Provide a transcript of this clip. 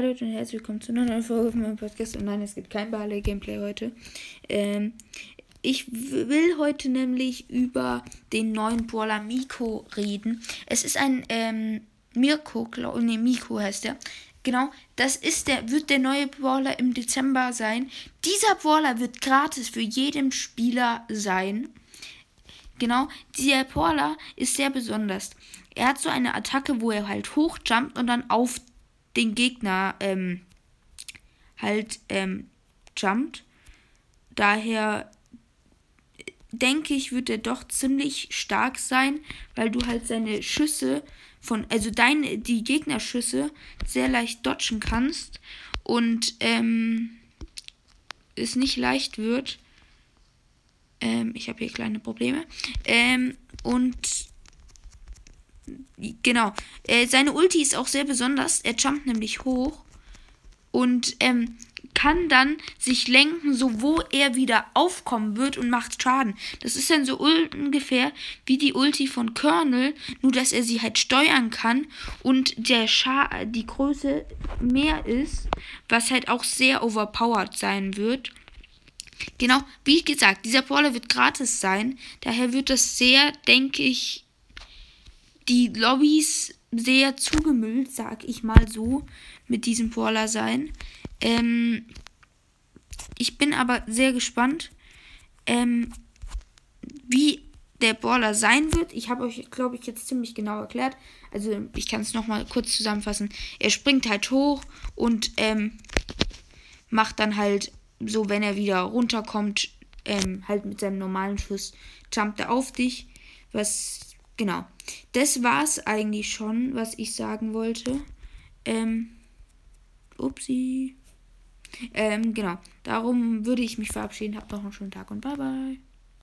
Leute und herzlich willkommen zu einer neuen Folge von meinem Podcast. Und nein, es gibt kein Barley-Gameplay heute. Ähm, ich will heute nämlich über den neuen Brawler Miko reden. Es ist ein ähm, Mirko, glaube nee, Miko heißt der. Genau, das ist der, wird der neue Brawler im Dezember sein. Dieser Brawler wird gratis für jeden Spieler sein. Genau, dieser Brawler ist sehr besonders. Er hat so eine Attacke, wo er halt hochjumpt und dann auf den Gegner ähm, halt ähm, jumpt. Daher denke ich, wird er doch ziemlich stark sein, weil du halt seine Schüsse von, also deine, die Gegnerschüsse sehr leicht dodgen kannst und ähm, es nicht leicht wird. Ähm, ich habe hier kleine Probleme. Ähm, und genau, äh, seine Ulti ist auch sehr besonders. Er jumpt nämlich hoch und ähm, kann dann sich lenken, so wo er wieder aufkommen wird und macht Schaden. Das ist dann so ungefähr wie die Ulti von Colonel, nur dass er sie halt steuern kann und der Scha die Größe mehr ist, was halt auch sehr overpowered sein wird. Genau, wie gesagt, dieser Brawler wird gratis sein. Daher wird das sehr, denke ich, die Lobbys sehr zugemüllt, sag ich mal so, mit diesem Brawler sein. Ähm, ich bin aber sehr gespannt, ähm, wie der Brawler sein wird. Ich habe euch, glaube ich, jetzt ziemlich genau erklärt. Also ich kann es nochmal kurz zusammenfassen. Er springt halt hoch und ähm, macht dann halt so, wenn er wieder runterkommt, ähm, halt mit seinem normalen Schuss, jumpt er auf dich. Was, genau. Das war es eigentlich schon, was ich sagen wollte. Ähm, upsie. Ähm, genau. Darum würde ich mich verabschieden. Habt noch einen schönen Tag und bye bye.